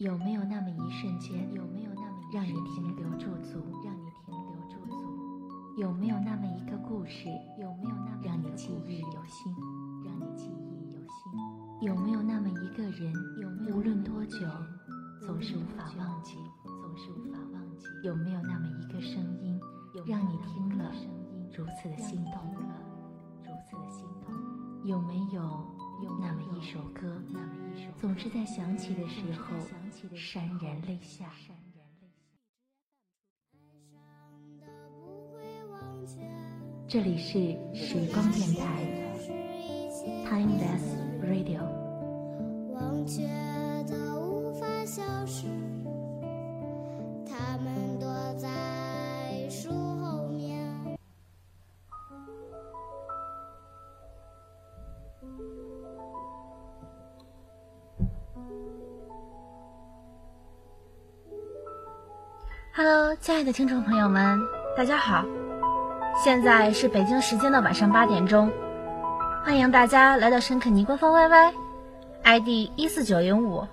有没有那么一瞬间，有没有那么让你停留驻足，让你停留驻足？有没有那么一个故事，有没有那么让你记忆犹新，让你记忆犹新？有没有那么一个人，有没有无论多久，总是无法忘记，总是无法忘记？有没有那么一个声音，让你听了如此的心动了，如此的心动？有没有那么一首歌，总是在想起的时候潸然泪下？这里是时光电台，Timeless Radio。亲爱的听众朋友们，大家好。现在是北京时间的晚上八点钟，欢迎大家来到深肯尼官方 YY，ID 一四九零五，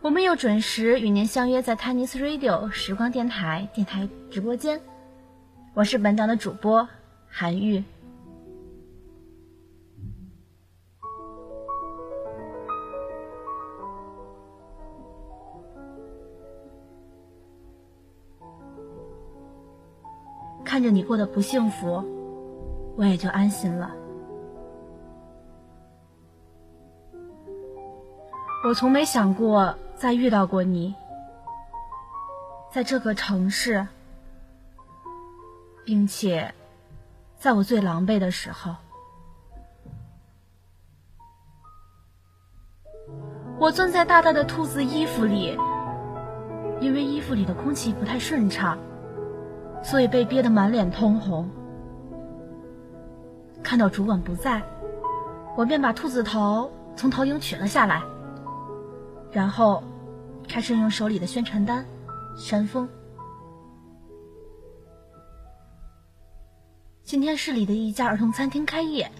我们又准时与您相约在 Tennis Radio 时光电台电台直播间，我是本档的主播韩玉。你过得不幸福，我也就安心了。我从没想过再遇到过你，在这个城市，并且在我最狼狈的时候，我钻在大大的兔子衣服里，因为衣服里的空气不太顺畅。所以被憋得满脸通红。看到主管不在，我便把兔子头从投影取了下来，然后开始用手里的宣传单扇风。今天市里的一家儿童餐厅开业，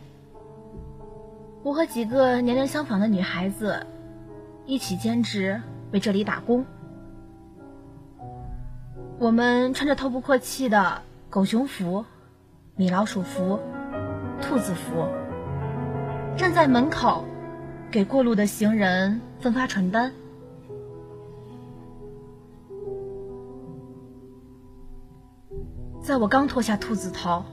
我和几个年龄相仿的女孩子一起兼职为这里打工。我们穿着透不过气的狗熊服、米老鼠服、兔子服，站在门口给过路的行人分发传单。在我刚脱下兔子头，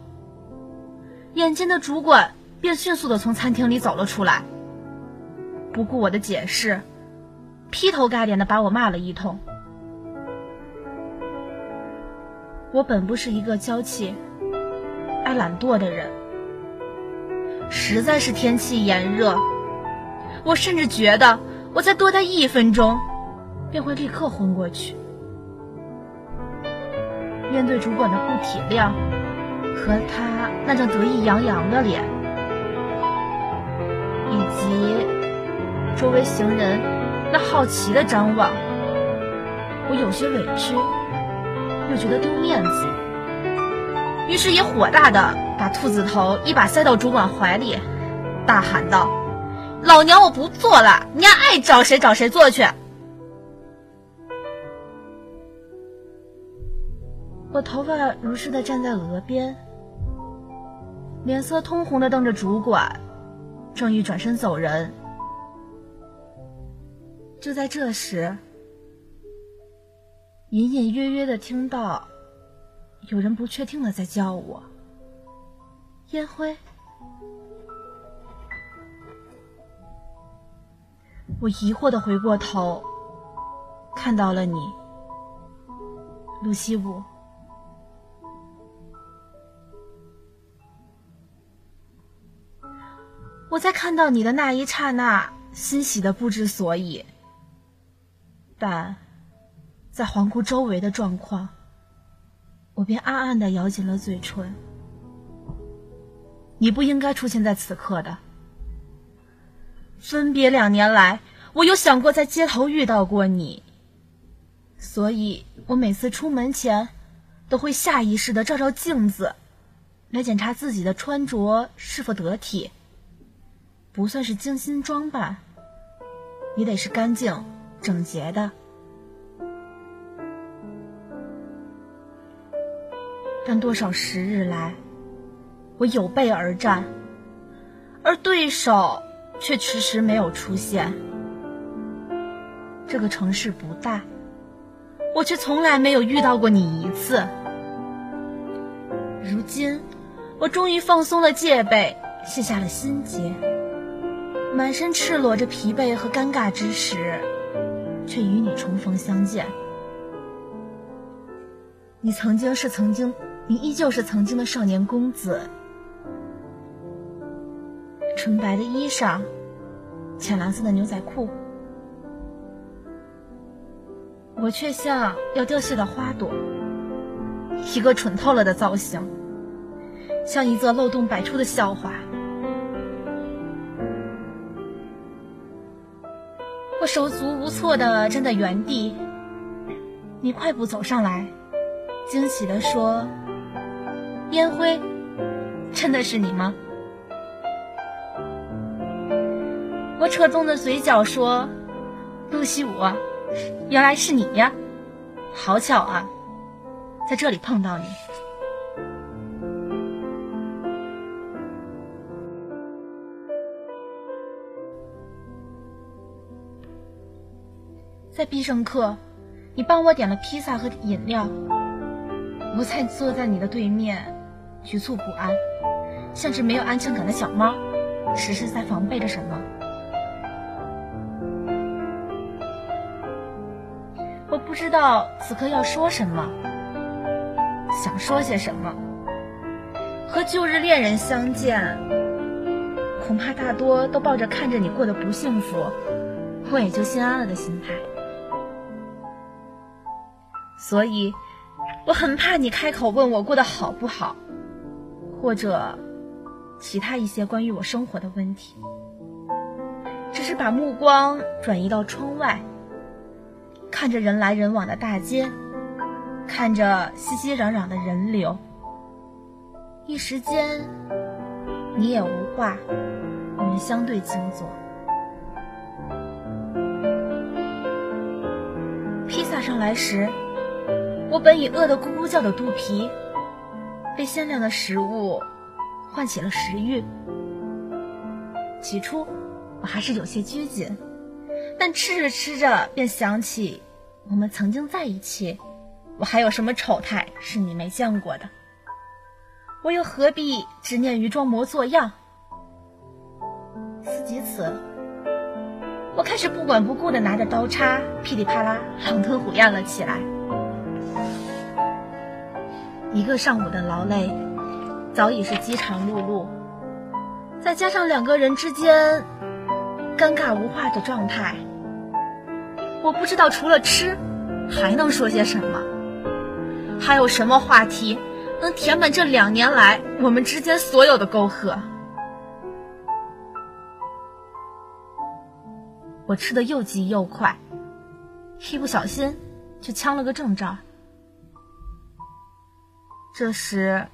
眼尖的主管便迅速的从餐厅里走了出来，不顾我的解释，劈头盖脸的把我骂了一通。我本不是一个娇气、爱懒惰的人，实在是天气炎热，我甚至觉得我再多待一分钟，便会立刻昏过去。面对主管的不体谅和他那张得意洋洋的脸，以及周围行人那好奇的张望，我有些委屈。又觉得丢面子，于是也火大的把兔子头一把塞到主管怀里，大喊道：“老娘我不做了，你爱找谁找谁做去！”我头发如是的站在额边，脸色通红的瞪着主管，正欲转身走人，就在这时。隐隐约约的听到，有人不确定的在叫我。烟灰，我疑惑的回过头，看到了你，陆西武。我在看到你的那一刹那，欣喜的不知所以，但。在环顾周围的状况，我便暗暗的咬紧了嘴唇。你不应该出现在此刻的。分别两年来，我有想过在街头遇到过你，所以我每次出门前，都会下意识的照照镜子，来检查自己的穿着是否得体。不算是精心装扮，也得是干净整洁的。但多少时日来，我有备而战，而对手却迟迟没有出现。这个城市不大，我却从来没有遇到过你一次。如今，我终于放松了戒备，卸下了心结，满身赤裸着疲惫和尴尬之时，却与你重逢相见。你曾经是曾经，你依旧是曾经的少年公子，纯白的衣裳，浅蓝色的牛仔裤。我却像要凋谢的花朵，一个蠢透了的造型，像一则漏洞百出的笑话。我手足无措的站在原地，你快步走上来，惊喜的说：“烟灰，真的是你吗？”我扯动着嘴角说：“陆西武。”原来是你呀，好巧啊，在这里碰到你。在必胜客，你帮我点了披萨和饮料，我才坐在你的对面，局促不安，像只没有安全感的小猫，时时在防备着什么。我不知道此刻要说什么，想说些什么。和旧日恋人相见，恐怕大多都抱着看着你过得不幸福，我也就心安了的心态。所以，我很怕你开口问我过得好不好，或者其他一些关于我生活的问题，只是把目光转移到窗外。看着人来人往的大街，看着熙熙攘攘的人流，一时间你也无话，我们相对静坐。披萨上来时，我本已饿得咕咕叫的肚皮，被鲜亮的食物唤起了食欲。起初我还是有些拘谨，但吃着吃着便想起。我们曾经在一起，我还有什么丑态是你没见过的？我又何必执念于装模作样？思及此，我开始不管不顾的拿着刀叉，噼里啪啦狼吞虎咽了起来。一个上午的劳累，早已是饥肠辘辘，再加上两个人之间尴尬无话的状态。我不知道除了吃，还能说些什么？还有什么话题能填满这两年来我们之间所有的沟壑？我吃的又急又快，一不小心就呛了个正着。这时，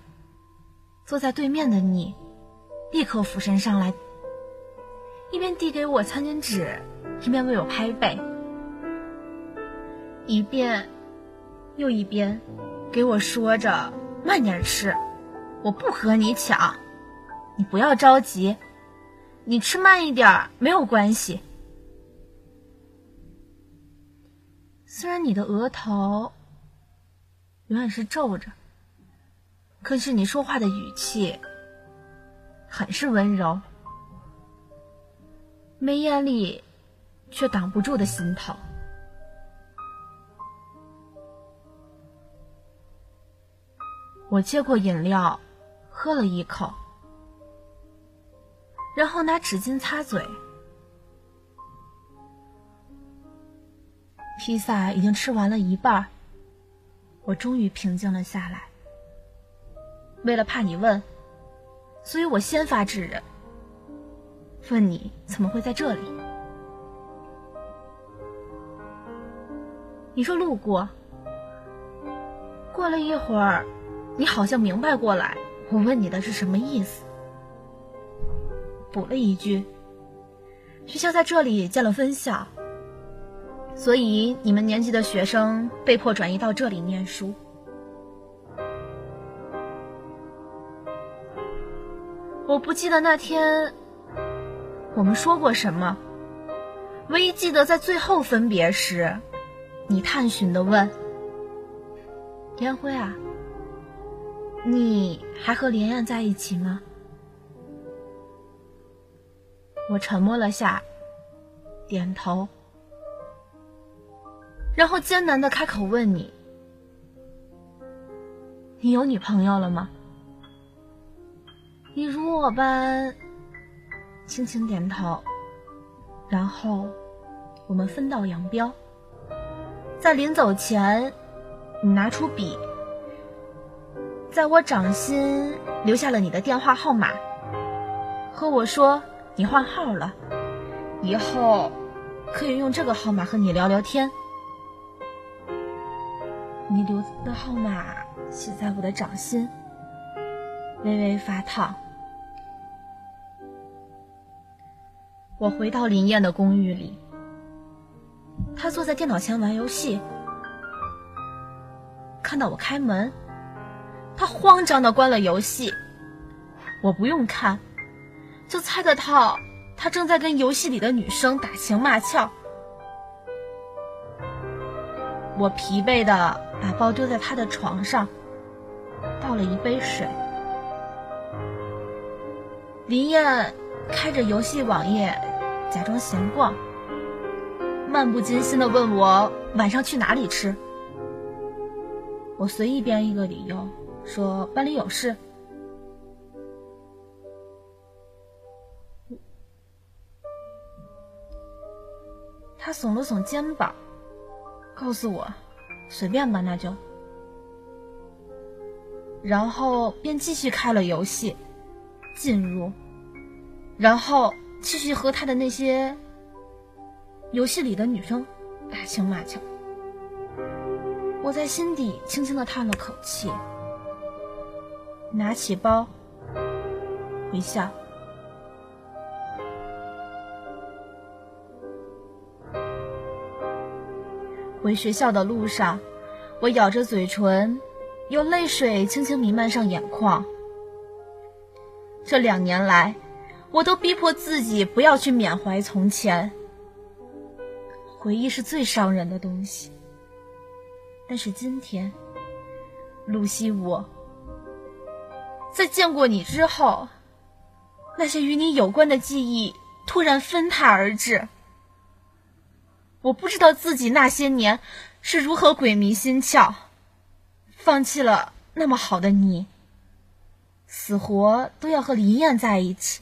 坐在对面的你，立刻俯身上来，一边递给我餐巾纸，一边为我拍背。一遍又一遍，给我说着慢点吃，我不和你抢，你不要着急，你吃慢一点没有关系。虽然你的额头永远是皱着，可是你说话的语气很是温柔，眉眼里却挡不住的心疼。我接过饮料，喝了一口，然后拿纸巾擦嘴。披萨已经吃完了一半，我终于平静了下来。为了怕你问，所以我先发制人，问你怎么会在这里？你说路过，过了一会儿。你好像明白过来，我问你的是什么意思？补了一句：“学校在这里建了分校，所以你们年级的学生被迫转移到这里念书。”我不记得那天我们说过什么，唯一记得在最后分别时，你探寻的问：“烟灰啊，你还和莲艳在一起吗？”我沉默了下，点头，然后艰难的开口问你：“你有女朋友了吗？”你如我般轻轻点头，然后我们分道扬镳。在临走前，你拿出笔，在我掌心留下了你的电话号码，和我说你换号了，以后可以用这个号码和你聊聊天。你留的号码写在我的掌心。微微发烫。我回到林燕的公寓里，她坐在电脑前玩游戏。看到我开门，她慌张的关了游戏。我不用看，就猜得到她正在跟游戏里的女生打情骂俏。我疲惫的把包丢在她的床上，倒了一杯水。林燕开着游戏网页，假装闲逛，漫不经心的问我晚上去哪里吃。我随意编一个理由，说班里有事。他耸了耸肩膀，告诉我随便吧，那就。然后便继续开了游戏，进入。然后继续和他的那些游戏里的女生打情骂俏。我在心底轻轻的叹了口气，拿起包，回校。回学校的路上，我咬着嘴唇，有泪水轻轻弥漫上眼眶。这两年来。我都逼迫自己不要去缅怀从前。回忆是最伤人的东西。但是今天，露西，我在见过你之后，那些与你有关的记忆突然纷沓而至。我不知道自己那些年是如何鬼迷心窍，放弃了那么好的你，死活都要和林燕在一起。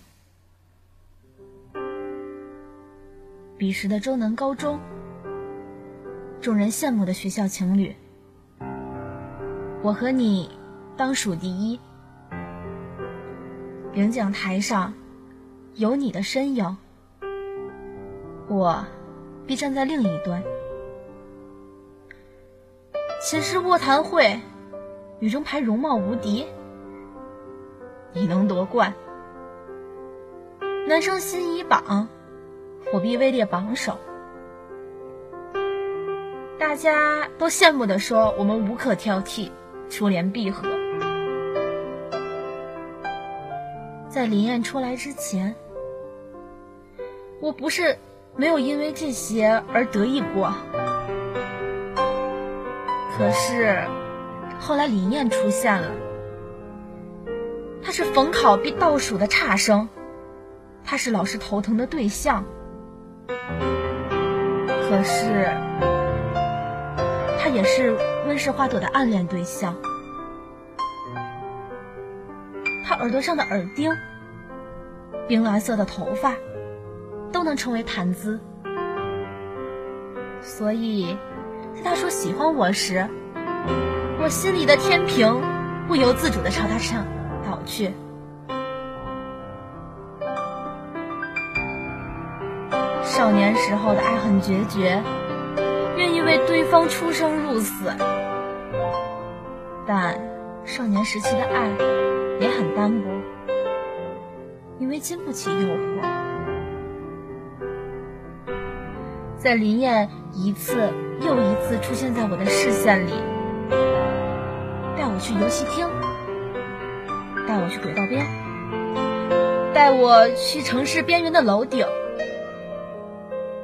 彼时的周南高中，众人羡慕的学校情侣，我和你当属第一。领奖台上有你的身影，我必站在另一端。寝室卧谈会，女中排容貌无敌，你能夺冠。男生心仪榜。我必位列榜首，大家都羡慕的说我们无可挑剔，珠联璧合。在林燕出来之前，我不是没有因为这些而得意过。可是后来林燕出现了，她是逢考必倒数的差生，她是老师头疼的对象。可是，他也是温室花朵的暗恋对象。他耳朵上的耳钉，冰蓝色的头发，都能成为谈资。所以，在他说喜欢我时，我心里的天平不由自主的朝他上倒去。少年时候的爱很决绝，愿意为对方出生入死；但少年时期的爱也很单薄，因为经不起诱惑。在林燕一次又一次出现在我的视线里，带我去游戏厅，带我去轨道边，带我去城市边缘的楼顶，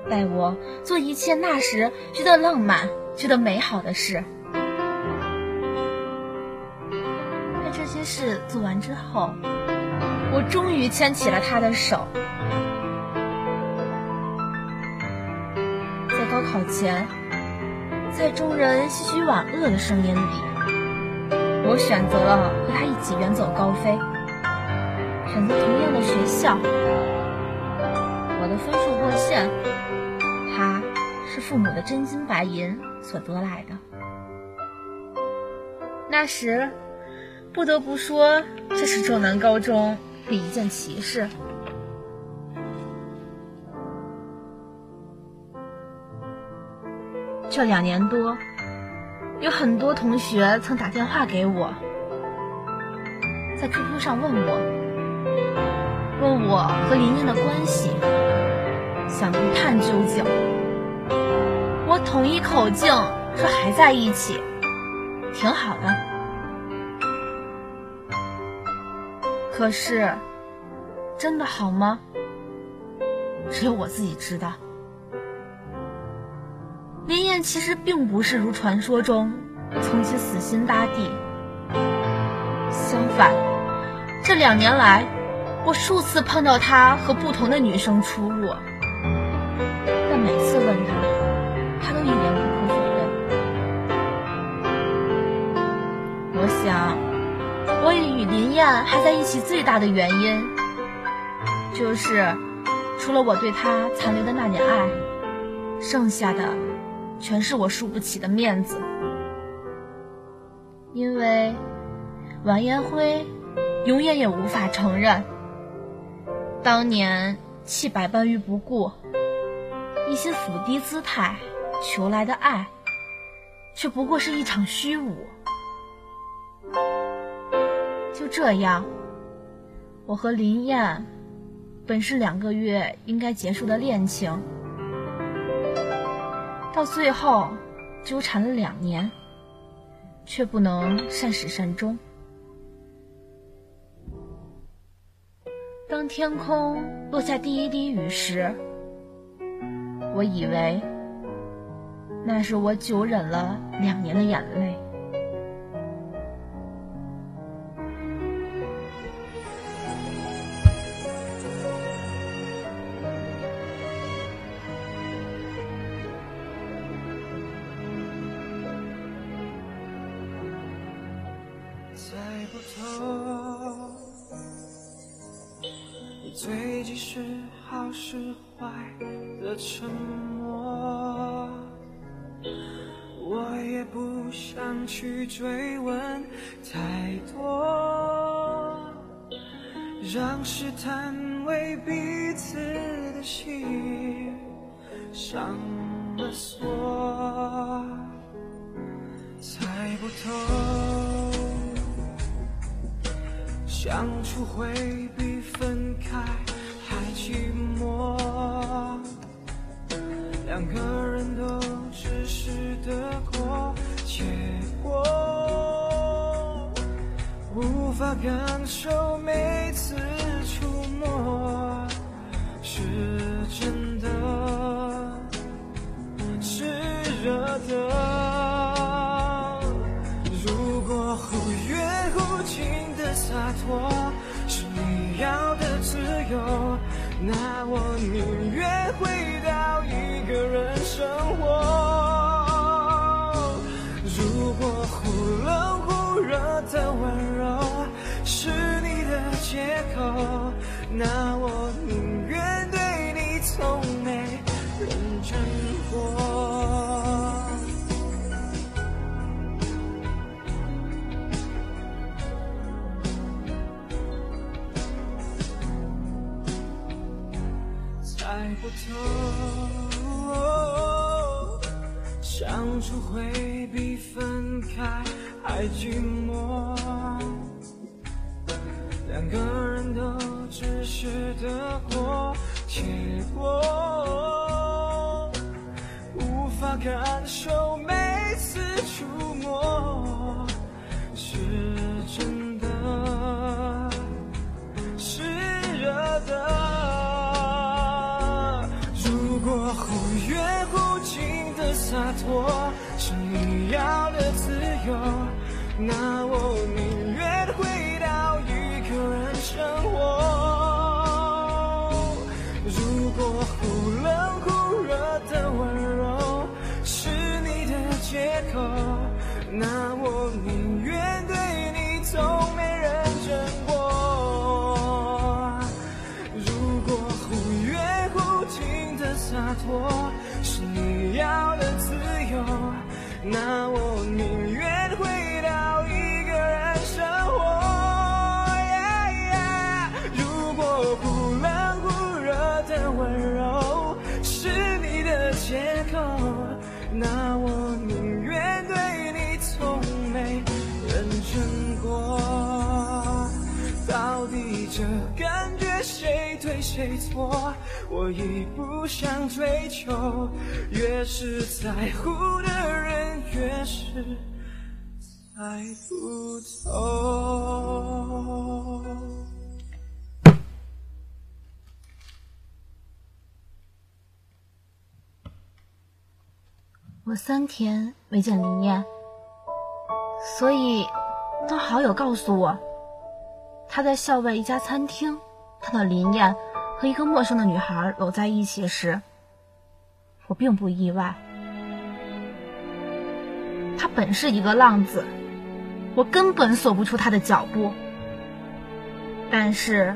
带我做一切那时觉得浪漫、觉得美好的事。在这些事做完之后，我终于牵起了他的手。在高考前，在众人唏嘘晚恶的声音里，我选择了和他一起远走高飞。选择同样的学校，我的分数过线，父母的真金白银所得来的。那时，不得不说，这是重南高中的一件奇事。这两年多，有很多同学曾打电话给我，在 QQ 上问我。问我和林燕的关系，想一探究竟。统一口径说还在一起，挺好的。可是，真的好吗？只有我自己知道。林燕其实并不是如传说中从此死心塌地，相反，这两年来。我数次碰到他和不同的女生出入，但每次想，我与林燕还在一起最大的原因，就是除了我对他残留的那点爱，剩下的全是我输不起的面子。因为完颜辉永远也无法承认。当年弃百般于不顾，一些俯低姿态求来的爱，却不过是一场虚无。就这样，我和林燕本是两个月应该结束的恋情，到最后纠缠了两年，却不能善始善终。当天空落下第一滴雨时，我以为那是我久忍了两年的眼泪。去追问太多，让试探为彼此的心上了锁，猜不透，相处会感受每次触摸是真的，是热的。如果忽远忽近的洒脱是你。要的自由，那我口，洒脱，是你要的自由，那我宁愿回到一个人生活。如果忽冷忽热的温柔是你的借口，那我宁愿对你从没认真过。如果忽远忽近的洒脱是你要有，那我宁愿回到一个人生活。如果忽冷忽热的温柔是你的借口，那我宁愿对你从没认真过。到底这感觉谁对谁错？我已不想追求，越是在乎的人，越是猜不透。我三天没见林燕，所以当好友告诉我他在校外一家餐厅看到林燕和一个陌生的女孩搂在一起时，我并不意外。他本是一个浪子，我根本锁不出他的脚步，但是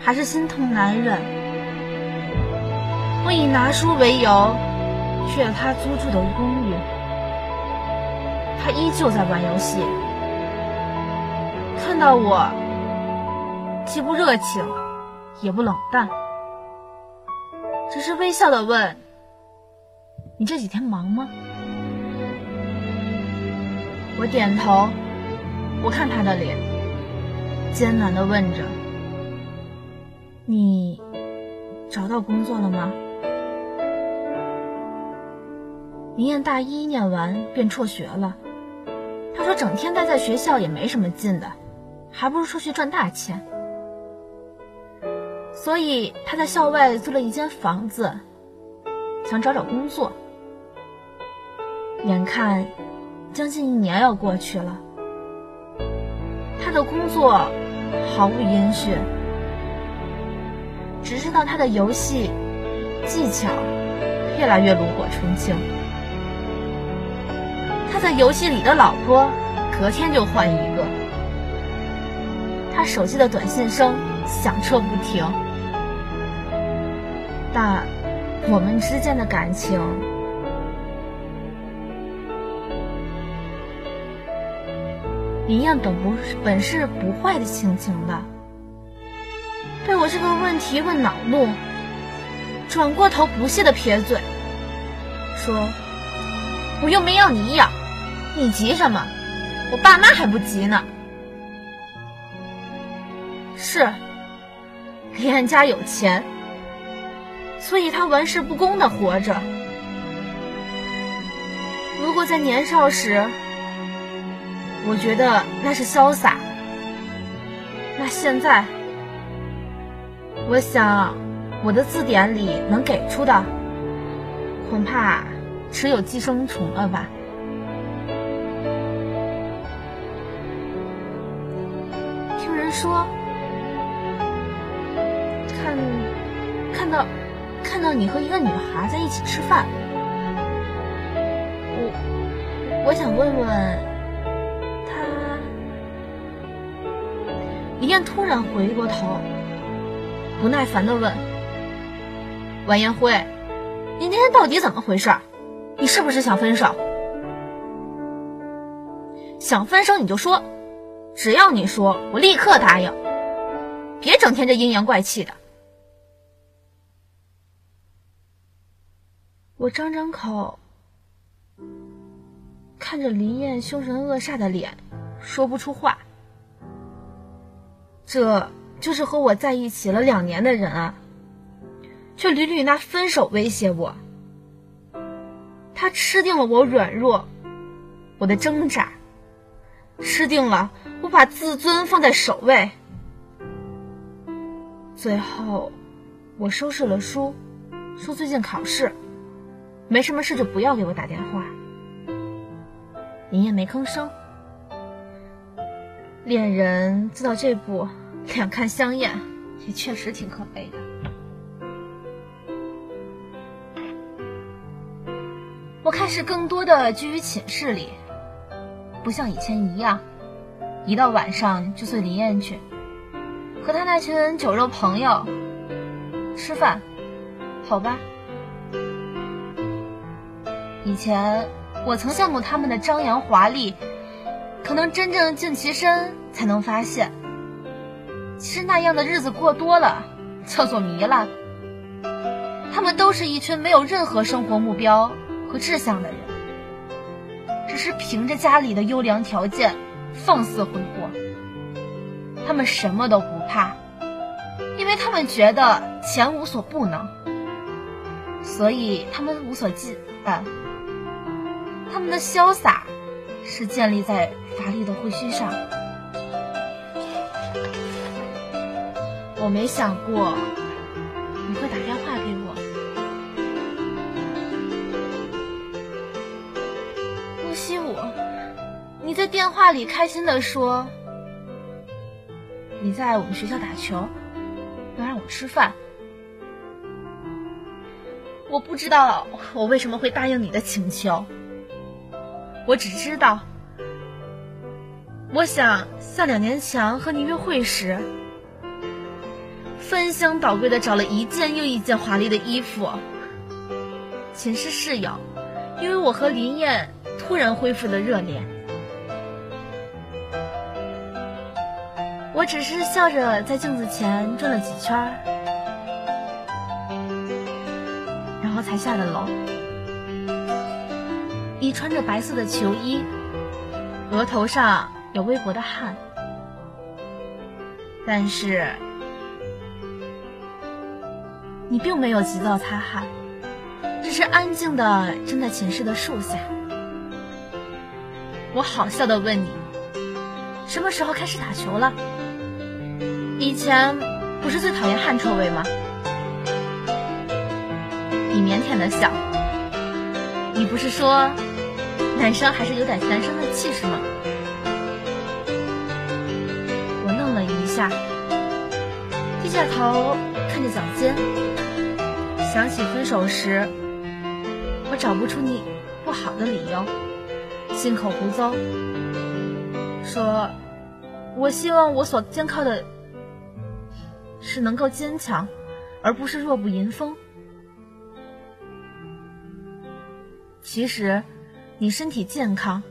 还是心痛难忍。我以拿书为由。去了他租住的公寓，他依旧在玩游戏。看到我，既不热情，也不冷淡，只是微笑的问：“你这几天忙吗？”我点头，我看他的脸，艰难的问着：“你找到工作了吗？”林燕大一念完便辍学了。她说：“整天待在学校也没什么劲的，还不如出去赚大钱。”所以他在校外租了一间房子，想找找工作。眼看将近一年要过去了，他的工作毫无音讯，只知道他的游戏技巧越来越炉火纯青。他在游戏里的老婆，隔天就换一个。他手机的短信声响彻不停，但我们之间的感情，林燕本不本是不坏的心情的，被我这个问题问恼怒，转过头不屑的撇嘴，说：“我又没要你养。”你急什么？我爸妈还不急呢。是，林燕家有钱，所以他玩世不恭的活着。如果在年少时，我觉得那是潇洒，那现在，我想我的字典里能给出的，恐怕只有寄生虫了吧。听人说，看到你和一个女孩在一起吃饭，我，我想问问，她。李燕突然回过头，不耐烦的问：“完颜辉，你那天到底怎么回事？你是不是想分手？想分手你就说。”只要你说，我立刻答应。别整天这阴阳怪气的。我张张口，看着林燕凶神恶煞的脸，说不出话。这就是和我在一起了两年的人啊，却屡屡拿分手威胁我。他吃定了我软弱，我的挣扎，吃定了。我把自尊放在首位，最后我收拾了书，说最近考试，没什么事就不要给我打电话。林燕没吭声。恋人做到这步，两看相厌，也确实挺可悲的。我开始更多的居于寝室里，不像以前一样，一到晚上就随林燕去，和他那群酒肉朋友吃饭，好吧。以前我曾羡慕他们的张扬华丽。可能真正静其身，才能发现，其实那样的日子过多了，叫做糜烂。他们都是一群没有任何生活目标和志向的人，只是凭着家里的优良条件放肆挥霍。他们什么都不怕，因为他们觉得钱无所不能，所以他们无所忌惮。他们的潇洒。是建立在法力的废墟上。我没想过你会打电话给我。顾西武，你在电话里开心的说你在我们学校打球，要让我吃饭。我不知道我为什么会答应你的请求。我只知道，我想像两年前和你约会时，翻箱倒柜的找了一件又一件华丽的衣服。寝室室友，因为我和林燕突然恢复了热恋，我只是笑着在镜子前转了几圈，然后才下了楼。你穿着白色的球衣，额头上有微薄的汗，但是你并没有急躁擦汗，只是安静的站在寝室的树下。我好笑的问你，什么时候开始打球了？以前不是最讨厌汗臭味吗？你腼腆的笑，你不是说？男生还是有点男生的气势嘛。我愣了一下，低下头看着脚尖，想起分手时，我找不出你不好的理由，信口胡诌，说我希望我所肩靠的是能够坚强，而不是弱不禁风。其实。你身体健康，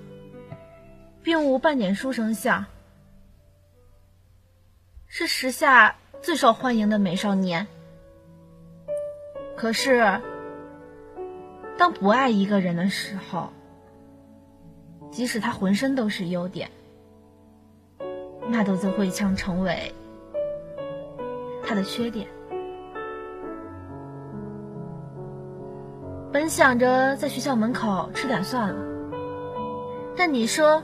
并无半点书生相，是时下最受欢迎的美少年。可是，当不爱一个人的时候，即使他浑身都是优点，那都就会将成为他的缺点。想着在学校门口吃点算了，但你说，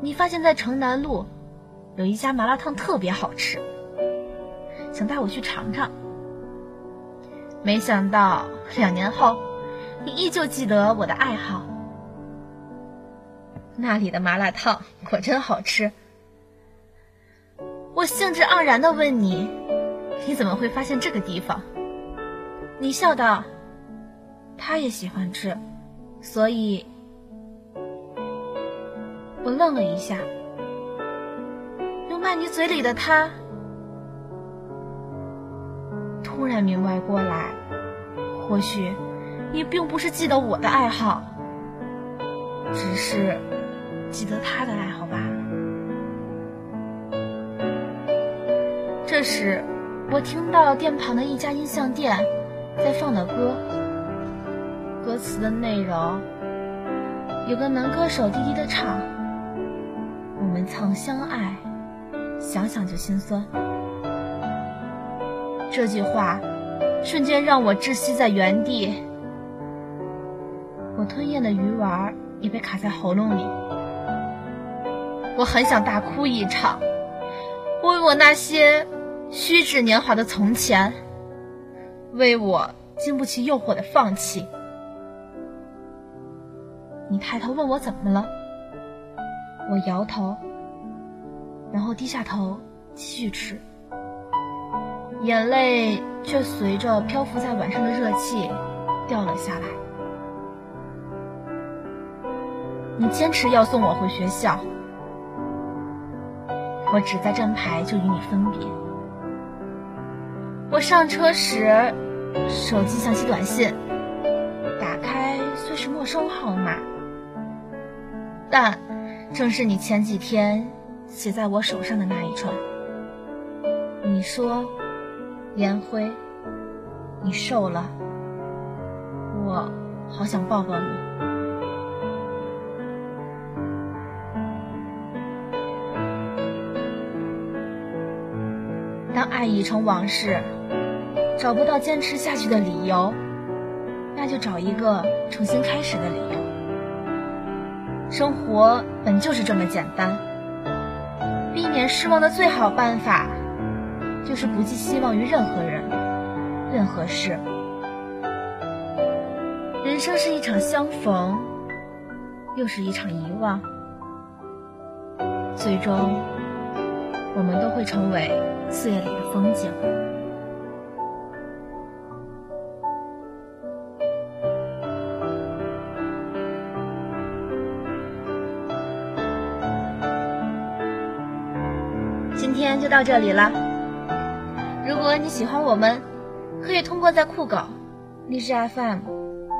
你发现在城南路有一家麻辣烫特别好吃，想带我去尝尝。没想到两年后，你依旧记得我的爱好。那里的麻辣烫果真好吃。我兴致盎然的问你，你怎么会发现这个地方？你笑道。他也喜欢吃，所以，我愣了一下。流卖你嘴里的他，突然明白过来，或许你并不是记得我的爱好，只是记得他的爱好罢了。这时，我听到店旁的一家音像店在放的歌。歌词的内容，有个男歌手低低的唱：“我们曾相爱，想想就心酸。”这句话瞬间让我窒息在原地，我吞咽的鱼丸也被卡在喉咙里。我很想大哭一场，为我那些虚掷年华的从前，为我经不起诱惑的放弃。你抬头问我怎么了，我摇头，然后低下头继续吃，眼泪却随着漂浮在碗上的热气掉了下来。你坚持要送我回学校，我只在站牌就与你分别。我上车时，手机响起短信，打开虽是陌生号码。但正是你前几天写在我手上的那一串。你说，烟灰，你瘦了，我好想抱抱你。当爱已成往事，找不到坚持下去的理由，那就找一个重新开始的理由。生活本就是这么简单，避免失望的最好办法，就是不寄希望于任何人、任何事。人生是一场相逢，又是一场遗忘，最终，我们都会成为岁月里的风景。到这里了。如果你喜欢我们，可以通过在酷狗、荔枝 FM、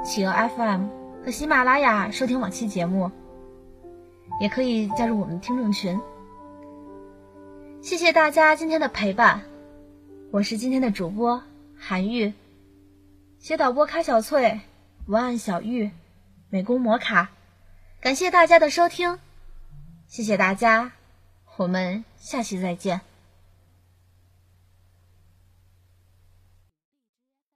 企鹅 FM 和喜马拉雅收听往期节目，也可以加入我们的听众群。谢谢大家今天的陪伴，我是今天的主播韩玉，写导播开小翠，文案小玉，美工摩卡，感谢大家的收听，谢谢大家。我们下期再见。